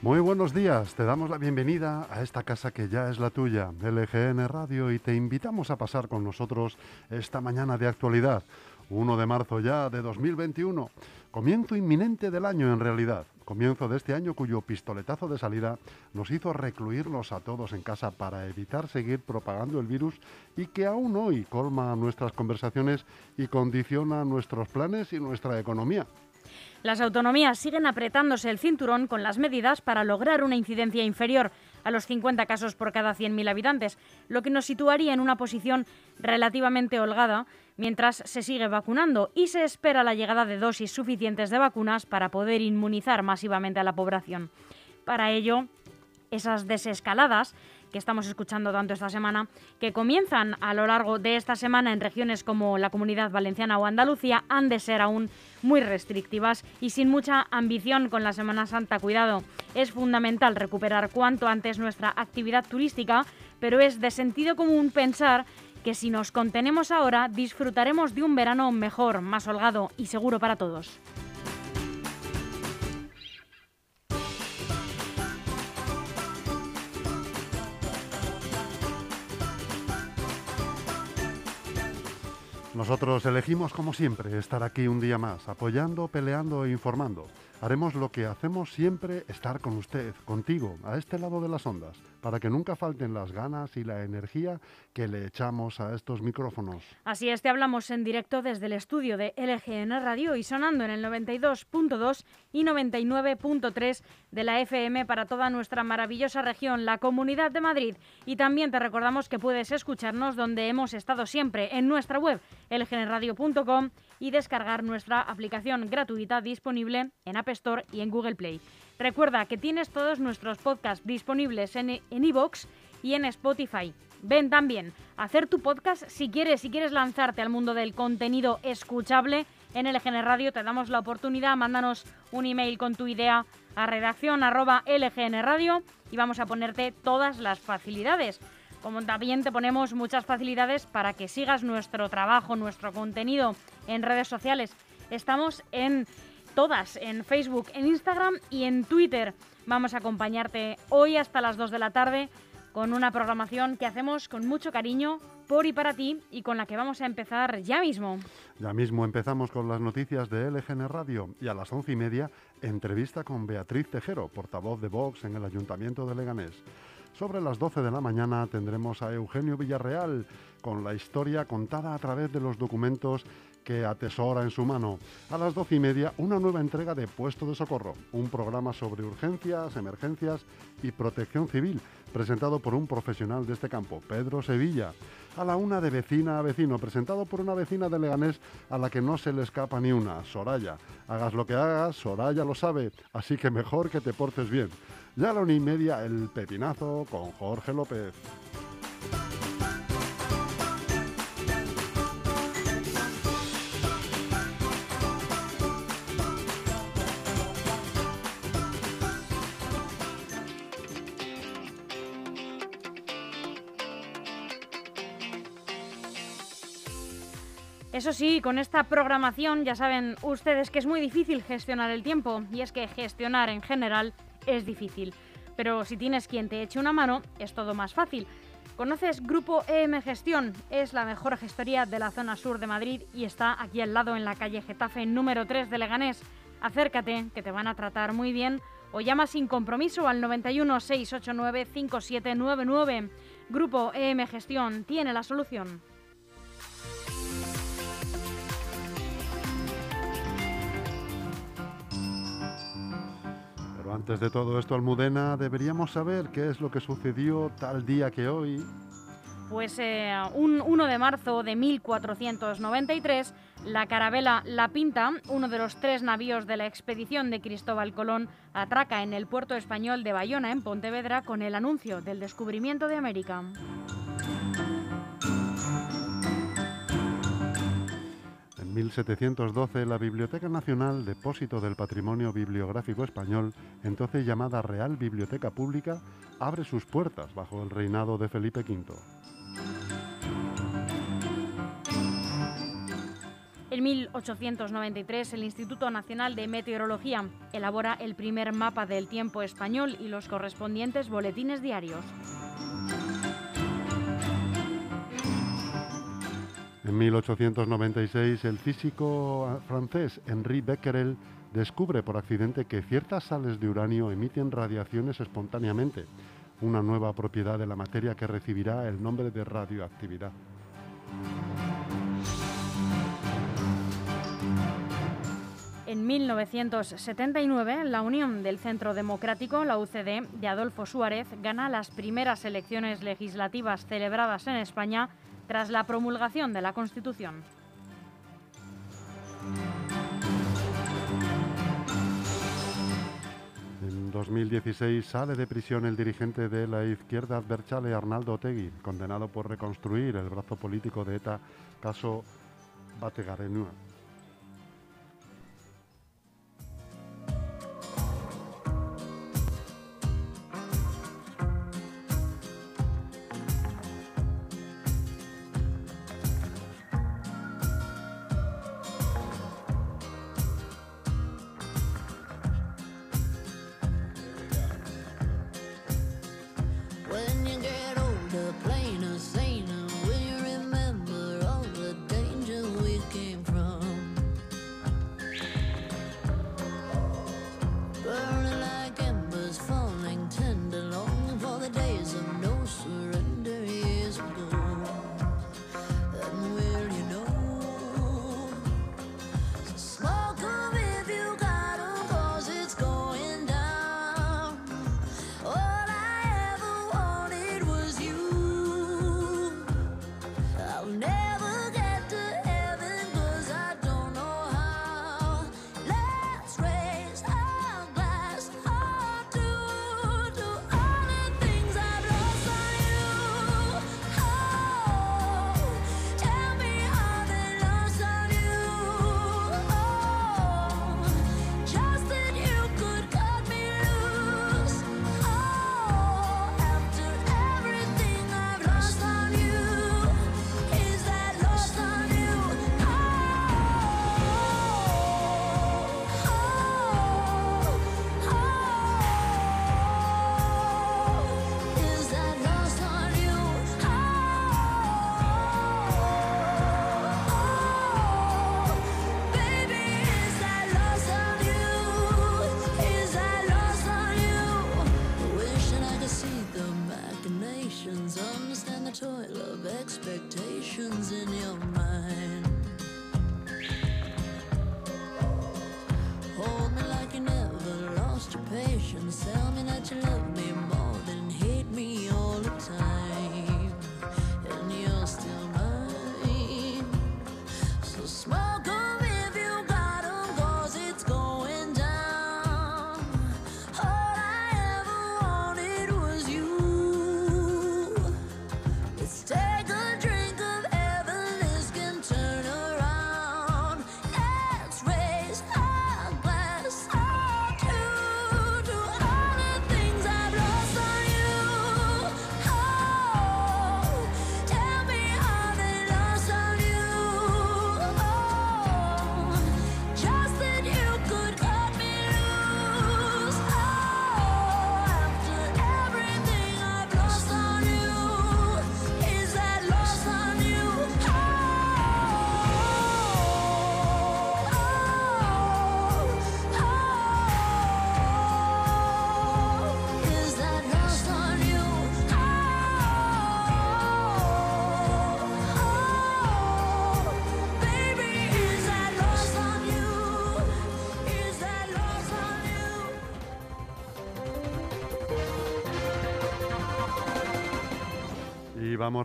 Muy buenos días, te damos la bienvenida a esta casa que ya es la tuya, LGN Radio, y te invitamos a pasar con nosotros esta mañana de actualidad, 1 de marzo ya de 2021, comienzo inminente del año en realidad, comienzo de este año cuyo pistoletazo de salida nos hizo recluirnos a todos en casa para evitar seguir propagando el virus y que aún hoy colma nuestras conversaciones y condiciona nuestros planes y nuestra economía. Las autonomías siguen apretándose el cinturón con las medidas para lograr una incidencia inferior a los 50 casos por cada 100.000 habitantes, lo que nos situaría en una posición relativamente holgada mientras se sigue vacunando y se espera la llegada de dosis suficientes de vacunas para poder inmunizar masivamente a la población. Para ello, esas desescaladas que estamos escuchando tanto esta semana, que comienzan a lo largo de esta semana en regiones como la Comunidad Valenciana o Andalucía, han de ser aún muy restrictivas y sin mucha ambición con la Semana Santa. Cuidado, es fundamental recuperar cuanto antes nuestra actividad turística, pero es de sentido común pensar que si nos contenemos ahora disfrutaremos de un verano mejor, más holgado y seguro para todos. Nosotros elegimos, como siempre, estar aquí un día más, apoyando, peleando e informando. Haremos lo que hacemos siempre, estar con usted, contigo, a este lado de las ondas, para que nunca falten las ganas y la energía que le echamos a estos micrófonos. Así es, te hablamos en directo desde el estudio de LGN Radio y sonando en el 92.2 y 99.3 de la FM para toda nuestra maravillosa región, la Comunidad de Madrid. Y también te recordamos que puedes escucharnos donde hemos estado siempre, en nuestra web lgnradio.com y descargar nuestra aplicación gratuita disponible en App Store y en Google Play. Recuerda que tienes todos nuestros podcasts disponibles en iVoox y en Spotify. Ven también a hacer tu podcast si quieres, si quieres lanzarte al mundo del contenido escuchable en LGN Radio, te damos la oportunidad, mándanos un email con tu idea a redacción arroba LGN Radio y vamos a ponerte todas las facilidades. Como también te ponemos muchas facilidades para que sigas nuestro trabajo, nuestro contenido en redes sociales. Estamos en todas, en Facebook, en Instagram y en Twitter. Vamos a acompañarte hoy hasta las 2 de la tarde con una programación que hacemos con mucho cariño por y para ti y con la que vamos a empezar ya mismo. Ya mismo empezamos con las noticias de LGN Radio y a las once y media entrevista con Beatriz Tejero, portavoz de Vox en el Ayuntamiento de Leganés. Sobre las 12 de la mañana tendremos a Eugenio Villarreal con la historia contada a través de los documentos que atesora en su mano. A las doce y media, una nueva entrega de Puesto de Socorro, un programa sobre urgencias, emergencias y protección civil, presentado por un profesional de este campo, Pedro Sevilla. A la una de vecina a vecino, presentado por una vecina de Leganés a la que no se le escapa ni una, Soraya. Hagas lo que hagas, Soraya lo sabe, así que mejor que te portes bien. Ya a la una y media, el pepinazo con Jorge López. Eso sí, con esta programación ya saben ustedes que es muy difícil gestionar el tiempo y es que gestionar en general es difícil. Pero si tienes quien te eche una mano, es todo más fácil. ¿Conoces Grupo EM Gestión? Es la mejor gestoría de la zona sur de Madrid y está aquí al lado en la calle Getafe número 3 de Leganés. Acércate, que te van a tratar muy bien, o llama sin compromiso al 91 689 5799. Grupo EM Gestión tiene la solución. Antes de todo esto, Almudena, deberíamos saber qué es lo que sucedió tal día que hoy. Pues eh, un 1 de marzo de 1493, la carabela La Pinta, uno de los tres navíos de la expedición de Cristóbal Colón, atraca en el puerto español de Bayona, en Pontevedra, con el anuncio del descubrimiento de América. 1712, la Biblioteca Nacional, depósito del patrimonio bibliográfico español, entonces llamada Real Biblioteca Pública, abre sus puertas bajo el reinado de Felipe V. En 1893, el Instituto Nacional de Meteorología elabora el primer mapa del tiempo español y los correspondientes boletines diarios. En 1896, el físico francés Henri Becquerel descubre por accidente que ciertas sales de uranio emiten radiaciones espontáneamente, una nueva propiedad de la materia que recibirá el nombre de radioactividad. En 1979, la Unión del Centro Democrático, la UCD, de Adolfo Suárez, gana las primeras elecciones legislativas celebradas en España tras la promulgación de la Constitución. En 2016 sale de prisión el dirigente de la izquierda Berchale, Arnaldo Otegui, condenado por reconstruir el brazo político de ETA, caso Bategarenua.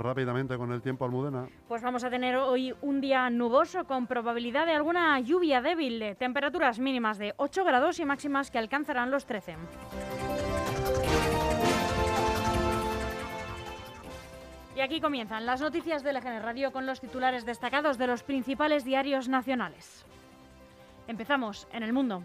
Rápidamente con el tiempo, Almudena. Pues vamos a tener hoy un día nuboso con probabilidad de alguna lluvia débil, temperaturas mínimas de 8 grados y máximas que alcanzarán los 13. Y aquí comienzan las noticias de LGN Radio con los titulares destacados de los principales diarios nacionales. Empezamos en el mundo.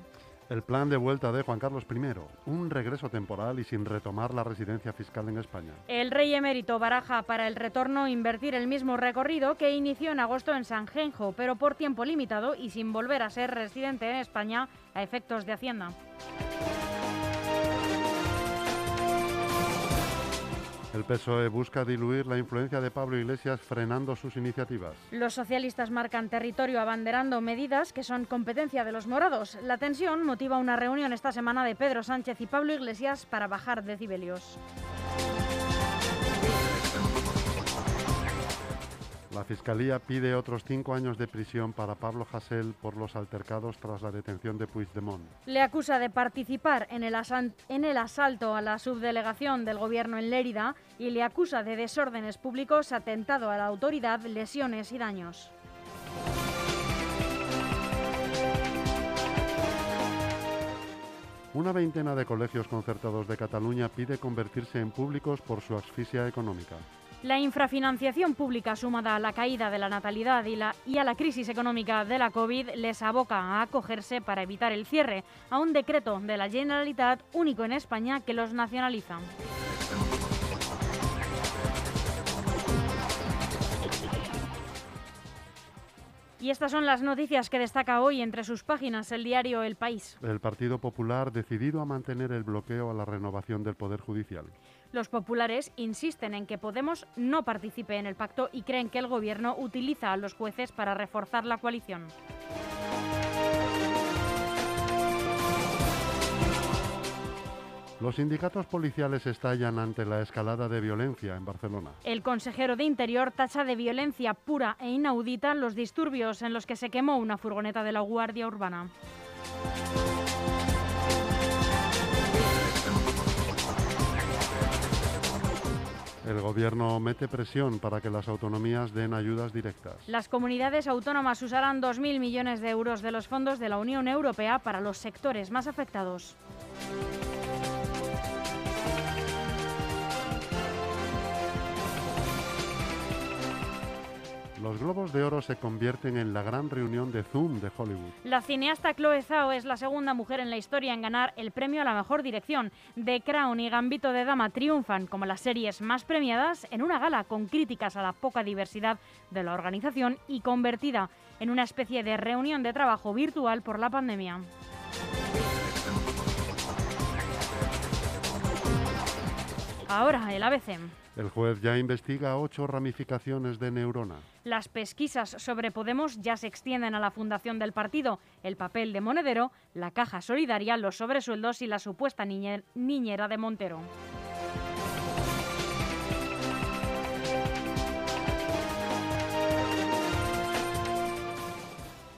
El plan de vuelta de Juan Carlos I, un regreso temporal y sin retomar la residencia fiscal en España. El rey emérito baraja para el retorno invertir el mismo recorrido que inició en agosto en Sanjenjo, pero por tiempo limitado y sin volver a ser residente en España a efectos de Hacienda. El PSOE busca diluir la influencia de Pablo Iglesias frenando sus iniciativas. Los socialistas marcan territorio abanderando medidas que son competencia de los morados. La tensión motiva una reunión esta semana de Pedro Sánchez y Pablo Iglesias para bajar decibelios. Fiscalía pide otros cinco años de prisión para Pablo Hasél por los altercados tras la detención de Puigdemont. Le acusa de participar en el, en el asalto a la subdelegación del gobierno en Lérida y le acusa de desórdenes públicos, atentado a la autoridad, lesiones y daños. Una veintena de colegios concertados de Cataluña pide convertirse en públicos por su asfixia económica. La infrafinanciación pública sumada a la caída de la natalidad y, y a la crisis económica de la COVID les aboca a acogerse para evitar el cierre a un decreto de la Generalitat único en España que los nacionaliza. Y estas son las noticias que destaca hoy entre sus páginas el diario El País. El Partido Popular decidido a mantener el bloqueo a la renovación del Poder Judicial. Los populares insisten en que Podemos no participe en el pacto y creen que el gobierno utiliza a los jueces para reforzar la coalición. Los sindicatos policiales estallan ante la escalada de violencia en Barcelona. El consejero de Interior tacha de violencia pura e inaudita los disturbios en los que se quemó una furgoneta de la Guardia Urbana. El gobierno mete presión para que las autonomías den ayudas directas. Las comunidades autónomas usarán 2.000 millones de euros de los fondos de la Unión Europea para los sectores más afectados. Los Globos de Oro se convierten en la gran reunión de Zoom de Hollywood. La cineasta Chloe Zhao es la segunda mujer en la historia en ganar el premio a la mejor dirección. The Crown y Gambito de Dama triunfan como las series más premiadas en una gala con críticas a la poca diversidad de la organización y convertida en una especie de reunión de trabajo virtual por la pandemia. Ahora, el ABC. El juez ya investiga ocho ramificaciones de Neurona. Las pesquisas sobre Podemos ya se extienden a la fundación del partido, el papel de monedero, la caja solidaria, los sobresueldos y la supuesta niñe- niñera de Montero.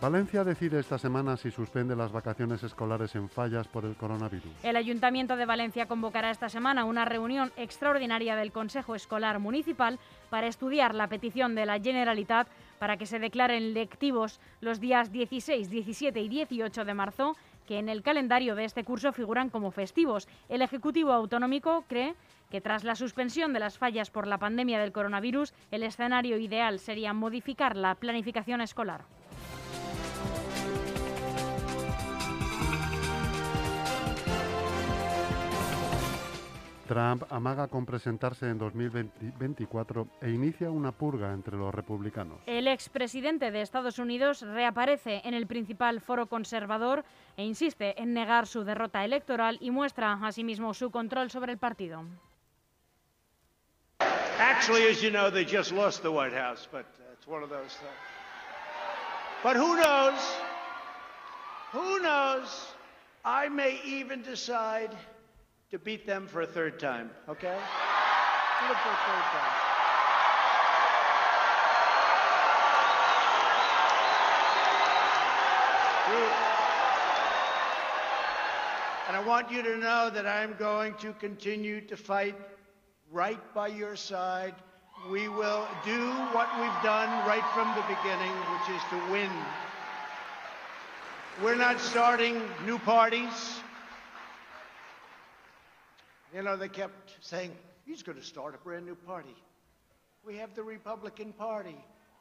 Valencia decide esta semana si suspende las vacaciones escolares en fallas por el coronavirus. El Ayuntamiento de Valencia convocará esta semana una reunión extraordinaria del Consejo Escolar Municipal para estudiar la petición de la Generalitat para que se declaren lectivos los días 16, 17 y 18 de marzo, que en el calendario de este curso figuran como festivos. El Ejecutivo Autonómico cree que tras la suspensión de las fallas por la pandemia del coronavirus, el escenario ideal sería modificar la planificación escolar. Trump amaga con presentarse en 2024 e inicia una purga entre los republicanos. El expresidente de Estados Unidos reaparece en el principal foro conservador e insiste en negar su derrota electoral y muestra asimismo su control sobre el partido. Actually, as you know, they just lost the White House, but uh, it's one of those things. But who knows? Who knows? I may even decide to beat them for a third time, okay? Do it for a third time. And I want you to know that I'm going to continue to fight right by your side, we will do what we've done right from the beginning, which is to win. We're not starting new parties. You know, they kept saying, he's going to start a brand new party. We have the Republican Party.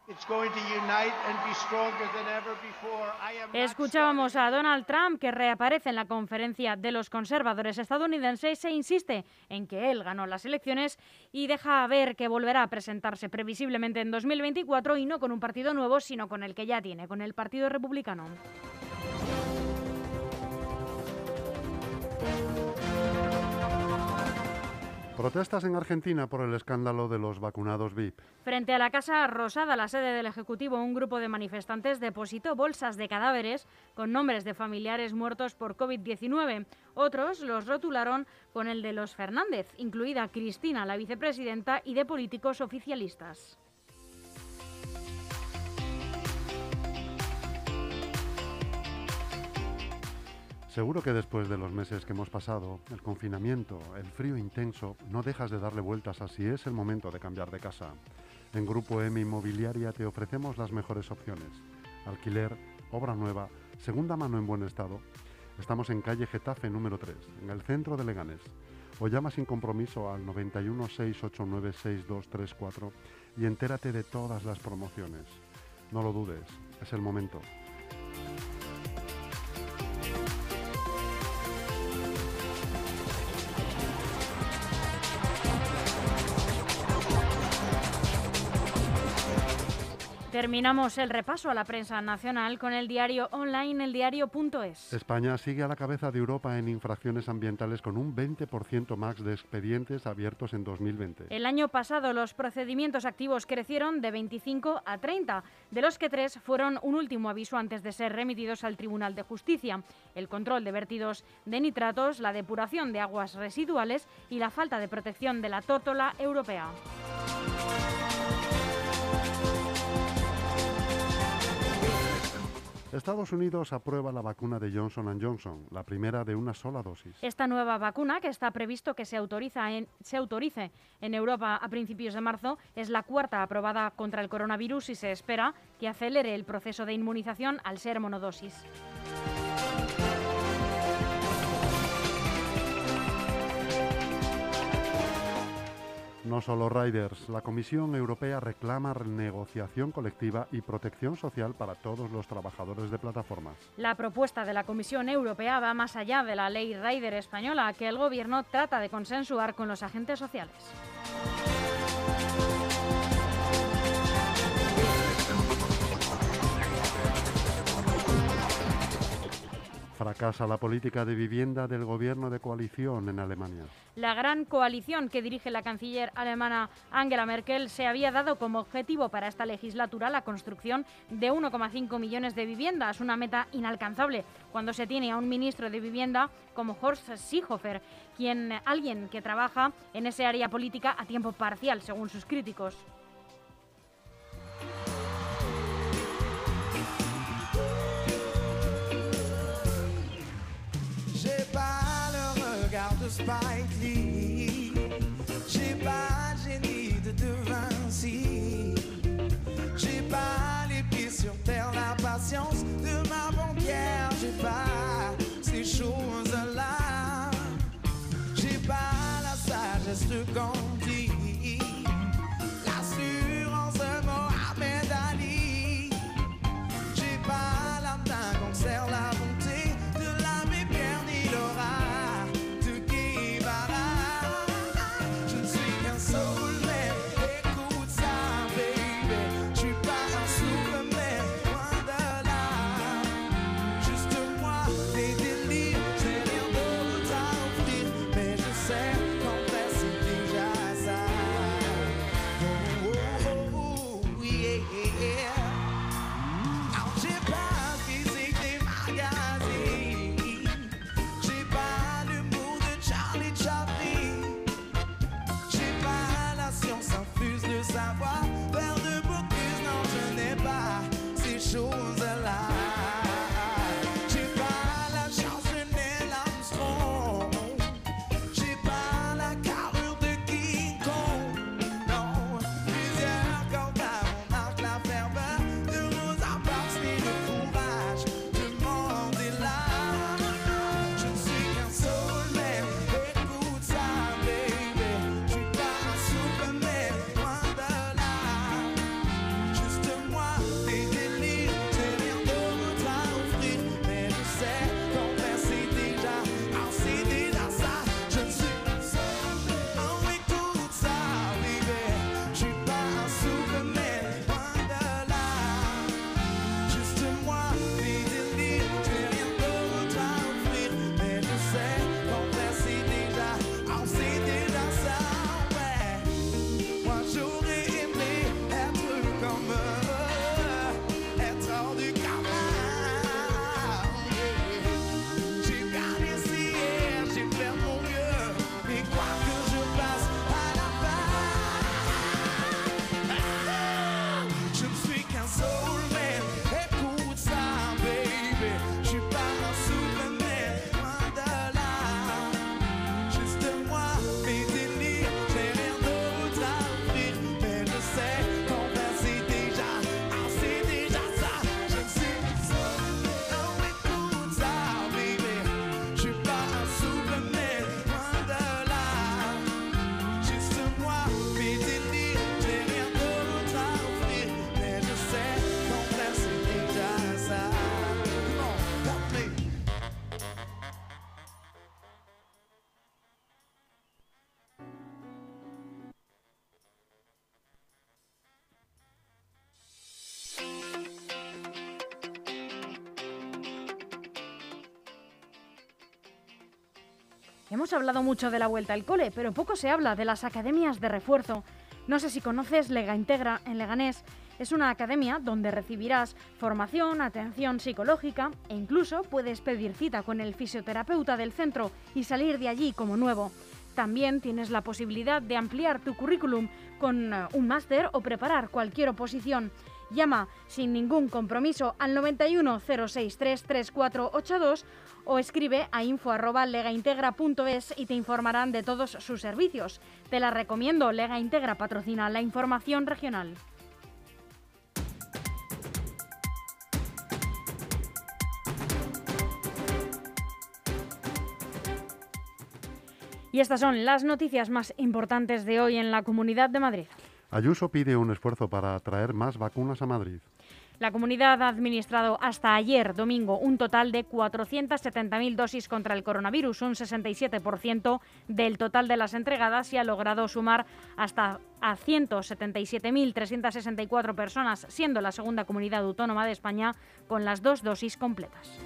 It's going to unite and be stronger than ever before. I am not Escuchábamos a Donald Trump que reaparece en la conferencia de los conservadores estadounidenses e insiste en que él ganó las elecciones y deja ver que volverá a presentarse previsiblemente en 2024 y no con un partido nuevo, sino con el que ya tiene, con el Partido Republicano. Protestas en Argentina por el escándalo de los vacunados VIP. Frente a la Casa Rosada, la sede del Ejecutivo, un grupo de manifestantes depositó bolsas de cadáveres con nombres de familiares muertos por COVID-19. Otros los rotularon con el de los Fernández, incluida Cristina, la vicepresidenta, y de políticos oficialistas. Seguro que después de los meses que hemos pasado, el confinamiento, el frío intenso, no dejas de darle vueltas a si es el momento de cambiar de casa. En Grupo M Inmobiliaria te ofrecemos las mejores opciones. Alquiler, obra nueva, segunda mano en buen estado. Estamos en calle Getafe número 3, en el centro de Leganés. O llama sin compromiso al 91 689 6234 y entérate de todas las promociones. No lo dudes, es el momento. Terminamos el repaso a la prensa nacional con el diario online eldiario.es. España sigue a la cabeza de Europa en infracciones ambientales con un 20% más de expedientes abiertos en 2020. El año pasado los procedimientos activos crecieron de 25 a 30, de los que tres fueron un último aviso antes de ser remitidos al Tribunal de Justicia. El control de vertidos de nitratos, la depuración de aguas residuales y la falta de protección de la tórtola europea. Estados Unidos aprueba la vacuna de Johnson Johnson, la primera de una sola dosis. Esta nueva vacuna, que está previsto que se, autoriza en- se autorice en Europa a principios de marzo, es la cuarta aprobada contra el coronavirus y se espera que acelere el proceso de inmunización al ser monodosis. No solo riders, la Comisión Europea reclama negociación colectiva y protección social para todos los trabajadores de plataformas. La propuesta de la Comisión Europea va más allá de la ley Rider española, que el Gobierno trata de consensuar con los agentes sociales. Fracasa la política de vivienda del gobierno de coalición en Alemania. La gran coalición que dirige la canciller alemana Angela Merkel se había dado como objetivo para esta legislatura la construcción de 1,5 millones de viviendas, una meta inalcanzable cuando se tiene a un ministro de vivienda como Horst Seehofer, quien alguien que trabaja en ese área política a tiempo parcial, según sus críticos. De de sur terre, la Hemos hablado mucho de la vuelta al cole, pero poco se habla de las academias de refuerzo. No sé si conoces Lega Integra en Leganés. Es una academia donde recibirás formación, atención psicológica e incluso puedes pedir cita con el fisioterapeuta del centro y salir de allí como nuevo. También tienes la posibilidad de ampliar tu currículum con eh, un máster o preparar cualquier oposición. Llama sin ningún compromiso al 91 063 3482 o escribe a info@legaintegra.es y te informarán de todos sus servicios. Te la recomiendo, Lega Integra patrocina la información regional. Y estas son las noticias más importantes de hoy en la Comunidad de Madrid. Ayuso pide un esfuerzo para traer más vacunas a Madrid. La comunidad ha administrado hasta ayer, domingo, un total de 470.000 dosis contra el coronavirus, un 67% del total de las entregadas y ha logrado sumar hasta a 177.364 personas, siendo la segunda comunidad autónoma de España con las dos dosis completas.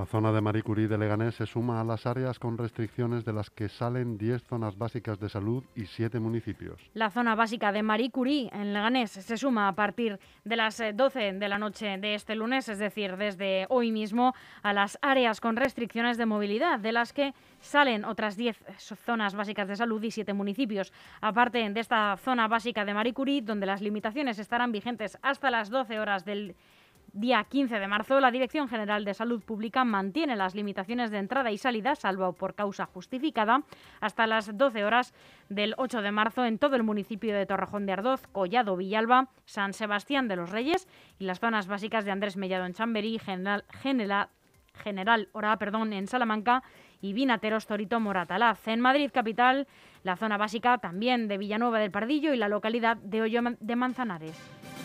La zona de Marie Curie de Leganés se suma a las áreas con restricciones de las que salen 10 zonas básicas de salud y 7 municipios. La zona básica de Marie Curie en Leganés se suma a partir de las eh, 12 de la noche de este lunes, es decir, desde hoy mismo, a las áreas con restricciones de movilidad, de las que salen otras 10 zonas básicas de salud y 7 municipios. Aparte de esta zona básica de Marie Curie, donde las limitaciones estarán vigentes hasta las 12 horas del 15 de marzo, la Dirección General de Salud Pública mantiene las limitaciones de entrada y salida, salvo por causa justificada, hasta las 12 horas del 8 de marzo en todo el municipio de Torrejón de Ardoz, Collado, Villalba, San Sebastián de los Reyes y las zonas básicas de Andrés Mellado en Chamberí, General, General, General Ora, perdón, en Salamanca y Vinateros Torito Moratalaz. En Madrid capital, la zona básica también de Villanueva del Pardillo y la localidad de Hoyo de Manzanares.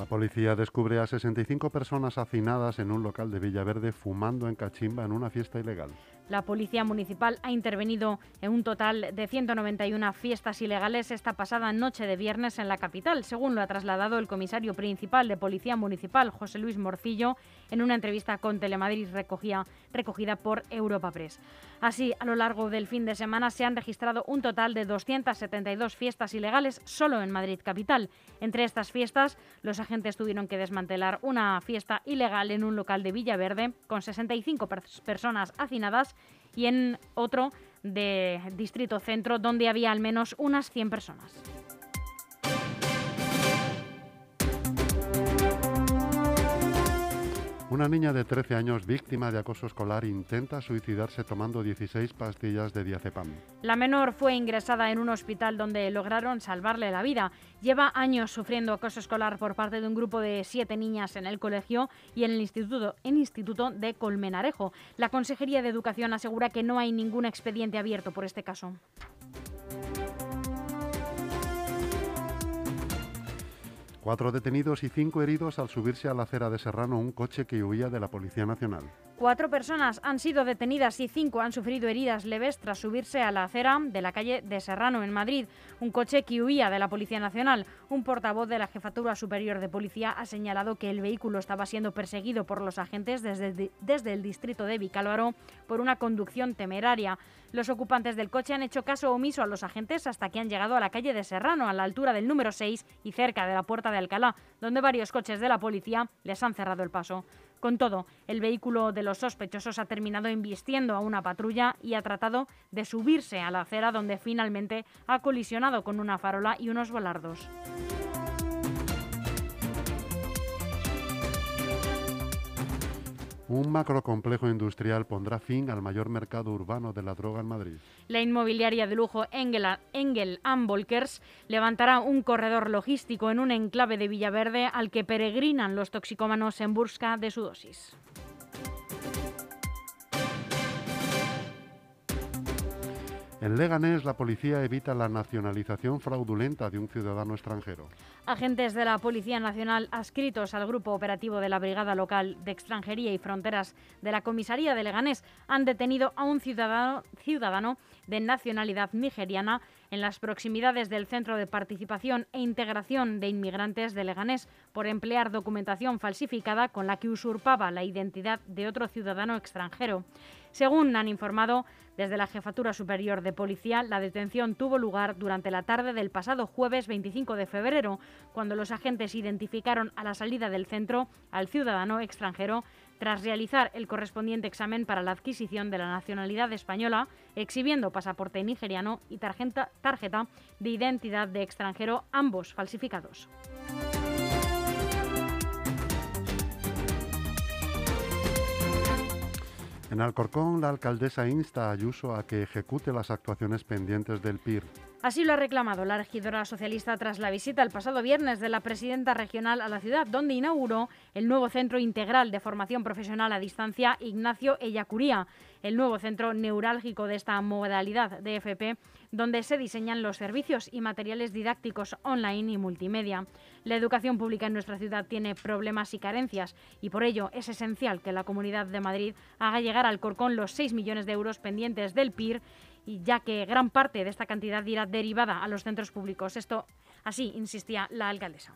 La policía descubre a 65 personas hacinadas en un local de Villaverde fumando en cachimba en una fiesta ilegal. La Policía Municipal ha intervenido en un total de 191 fiestas ilegales esta pasada noche de viernes en la capital, según lo ha trasladado el comisario principal de Policía Municipal, José Luis Morcillo, en una entrevista con Telemadrid recogida, recogida por Europa Press. Así, a lo largo del fin de semana se han registrado un total de 272 fiestas ilegales solo en Madrid capital. Entre estas fiestas, los agentes tuvieron que desmantelar una fiesta ilegal en un local de Villaverde con 65 pers- personas hacinadas y en otro de Distrito Centro donde había al menos unas 100 personas. Una niña de 13 años víctima de acoso escolar intenta suicidarse tomando 16 pastillas de diazepam. La menor fue ingresada en un hospital donde lograron salvarle la vida. Lleva años sufriendo acoso escolar por parte de un grupo de siete niñas en el colegio y en el instituto, en instituto de Colmenarejo. La Consejería de Educación asegura que no hay ningún expediente abierto por este caso. Cuatro detenidos y cinco heridos al subirse a la acera de Serrano un coche que huía de la Policía Nacional. Cuatro personas han sido detenidas y cinco han sufrido heridas leves tras subirse a la acera de la calle de Serrano, en Madrid. Un coche que huía de la Policía Nacional. Un portavoz de la Jefatura Superior de Policía ha señalado que el vehículo estaba siendo perseguido por los agentes desde, desde el distrito de Vicálvaro por una conducción temeraria. Los ocupantes del coche han hecho caso omiso a los agentes hasta que han llegado a la calle de Serrano, a la altura del número 6 y cerca de la puerta de Alcalá, donde varios coches de la policía les han cerrado el paso. Con todo, el vehículo de los sospechosos ha terminado embistiendo a una patrulla y ha tratado de subirse a la acera donde finalmente ha colisionado con una farola y unos volardos. Un macrocomplejo industrial pondrá fin al mayor mercado urbano de la droga en Madrid. La inmobiliaria de lujo Engel, Engel Volkers levantará un corredor logístico en un enclave de Villaverde al que peregrinan los toxicómanos en busca de su dosis. En Leganés, la policía evita la nacionalización fraudulenta de un ciudadano extranjero. Agentes de la Policía Nacional adscritos al Grupo Operativo de la Brigada Local de Extranjería y Fronteras de la Comisaría de Leganés han detenido a un ciudadano, ciudadano de nacionalidad nigeriana en las proximidades del Centro de Participación e Integración de Inmigrantes de Leganés por emplear documentación falsificada con la que usurpaba la identidad de otro ciudadano extranjero. Según han informado desde la Jefatura Superior de Policía, la detención tuvo lugar durante la tarde del pasado jueves 25 de febrero, cuando los agentes identificaron a la salida del centro al ciudadano extranjero tras realizar el correspondiente examen para la adquisición de la nacionalidad española, exhibiendo pasaporte nigeriano y tarjeta, de identidad de extranjero, ambos falsificados. En Alcorcón, la alcaldesa insta a Ayuso a que ejecute las actuaciones pendientes del PIR. Así lo ha reclamado la regidora socialista tras la visita el pasado viernes de la presidenta regional a la ciudad, donde inauguró el nuevo Centro Integral de Formación Profesional a Distancia Ignacio Ellacuría, el nuevo centro neurálgico de esta modalidad de FP, donde se diseñan los servicios y materiales didácticos online y multimedia. La educación pública en nuestra ciudad tiene problemas y carencias y por ello es esencial que la Comunidad de Madrid haga llegar al Corcón los 6 millones de euros pendientes del PIR y ya que gran parte de esta cantidad irá derivada a los centros públicos. Esto así insistía la alcaldesa.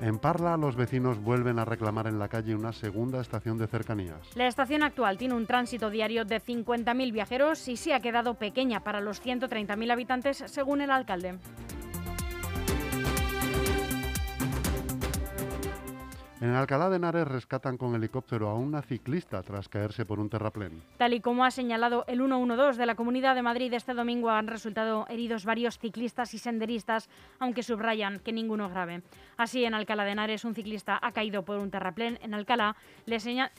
En Parla, los vecinos vuelven a reclamar en la calle una segunda estación de cercanías. La estación actual tiene un tránsito diario de 50.000 viajeros y se ha quedado pequeña para los 130.000 habitantes, según el alcalde. En Alcalá de Henares rescatan con helicóptero a una ciclista tras caerse por un terraplén. Tal y como ha señalado el 112 de la Comunidad de Madrid, este domingo han resultado heridos varios ciclistas y senderistas, aunque subrayan que ninguno grave. Así, en Alcalá de Henares, un ciclista ha caído por un terraplén en Alcalá,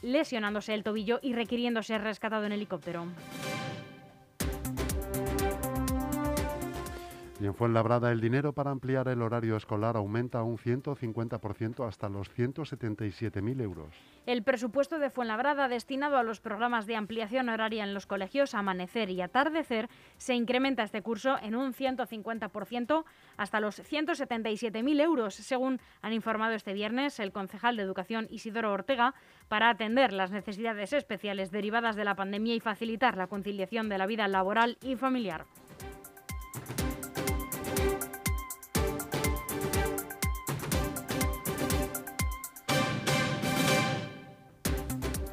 lesionándose el tobillo y requiriendo ser rescatado en helicóptero. Y en Fuenlabrada, el dinero para ampliar el horario escolar aumenta un 150% hasta los 177.000 euros. El presupuesto de Fuenlabrada destinado a los programas de ampliación horaria en los colegios Amanecer y Atardecer se incrementa este curso en un 150% hasta los 177.000 euros, según han informado este viernes el concejal de Educación Isidoro Ortega, para atender las necesidades especiales derivadas de la pandemia y facilitar la conciliación de la vida laboral y familiar.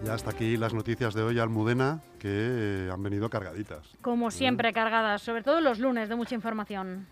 Y hasta aquí las noticias de hoy, Almudena, que eh, han venido cargaditas. Como siempre, cargadas, sobre todo los lunes, de mucha información.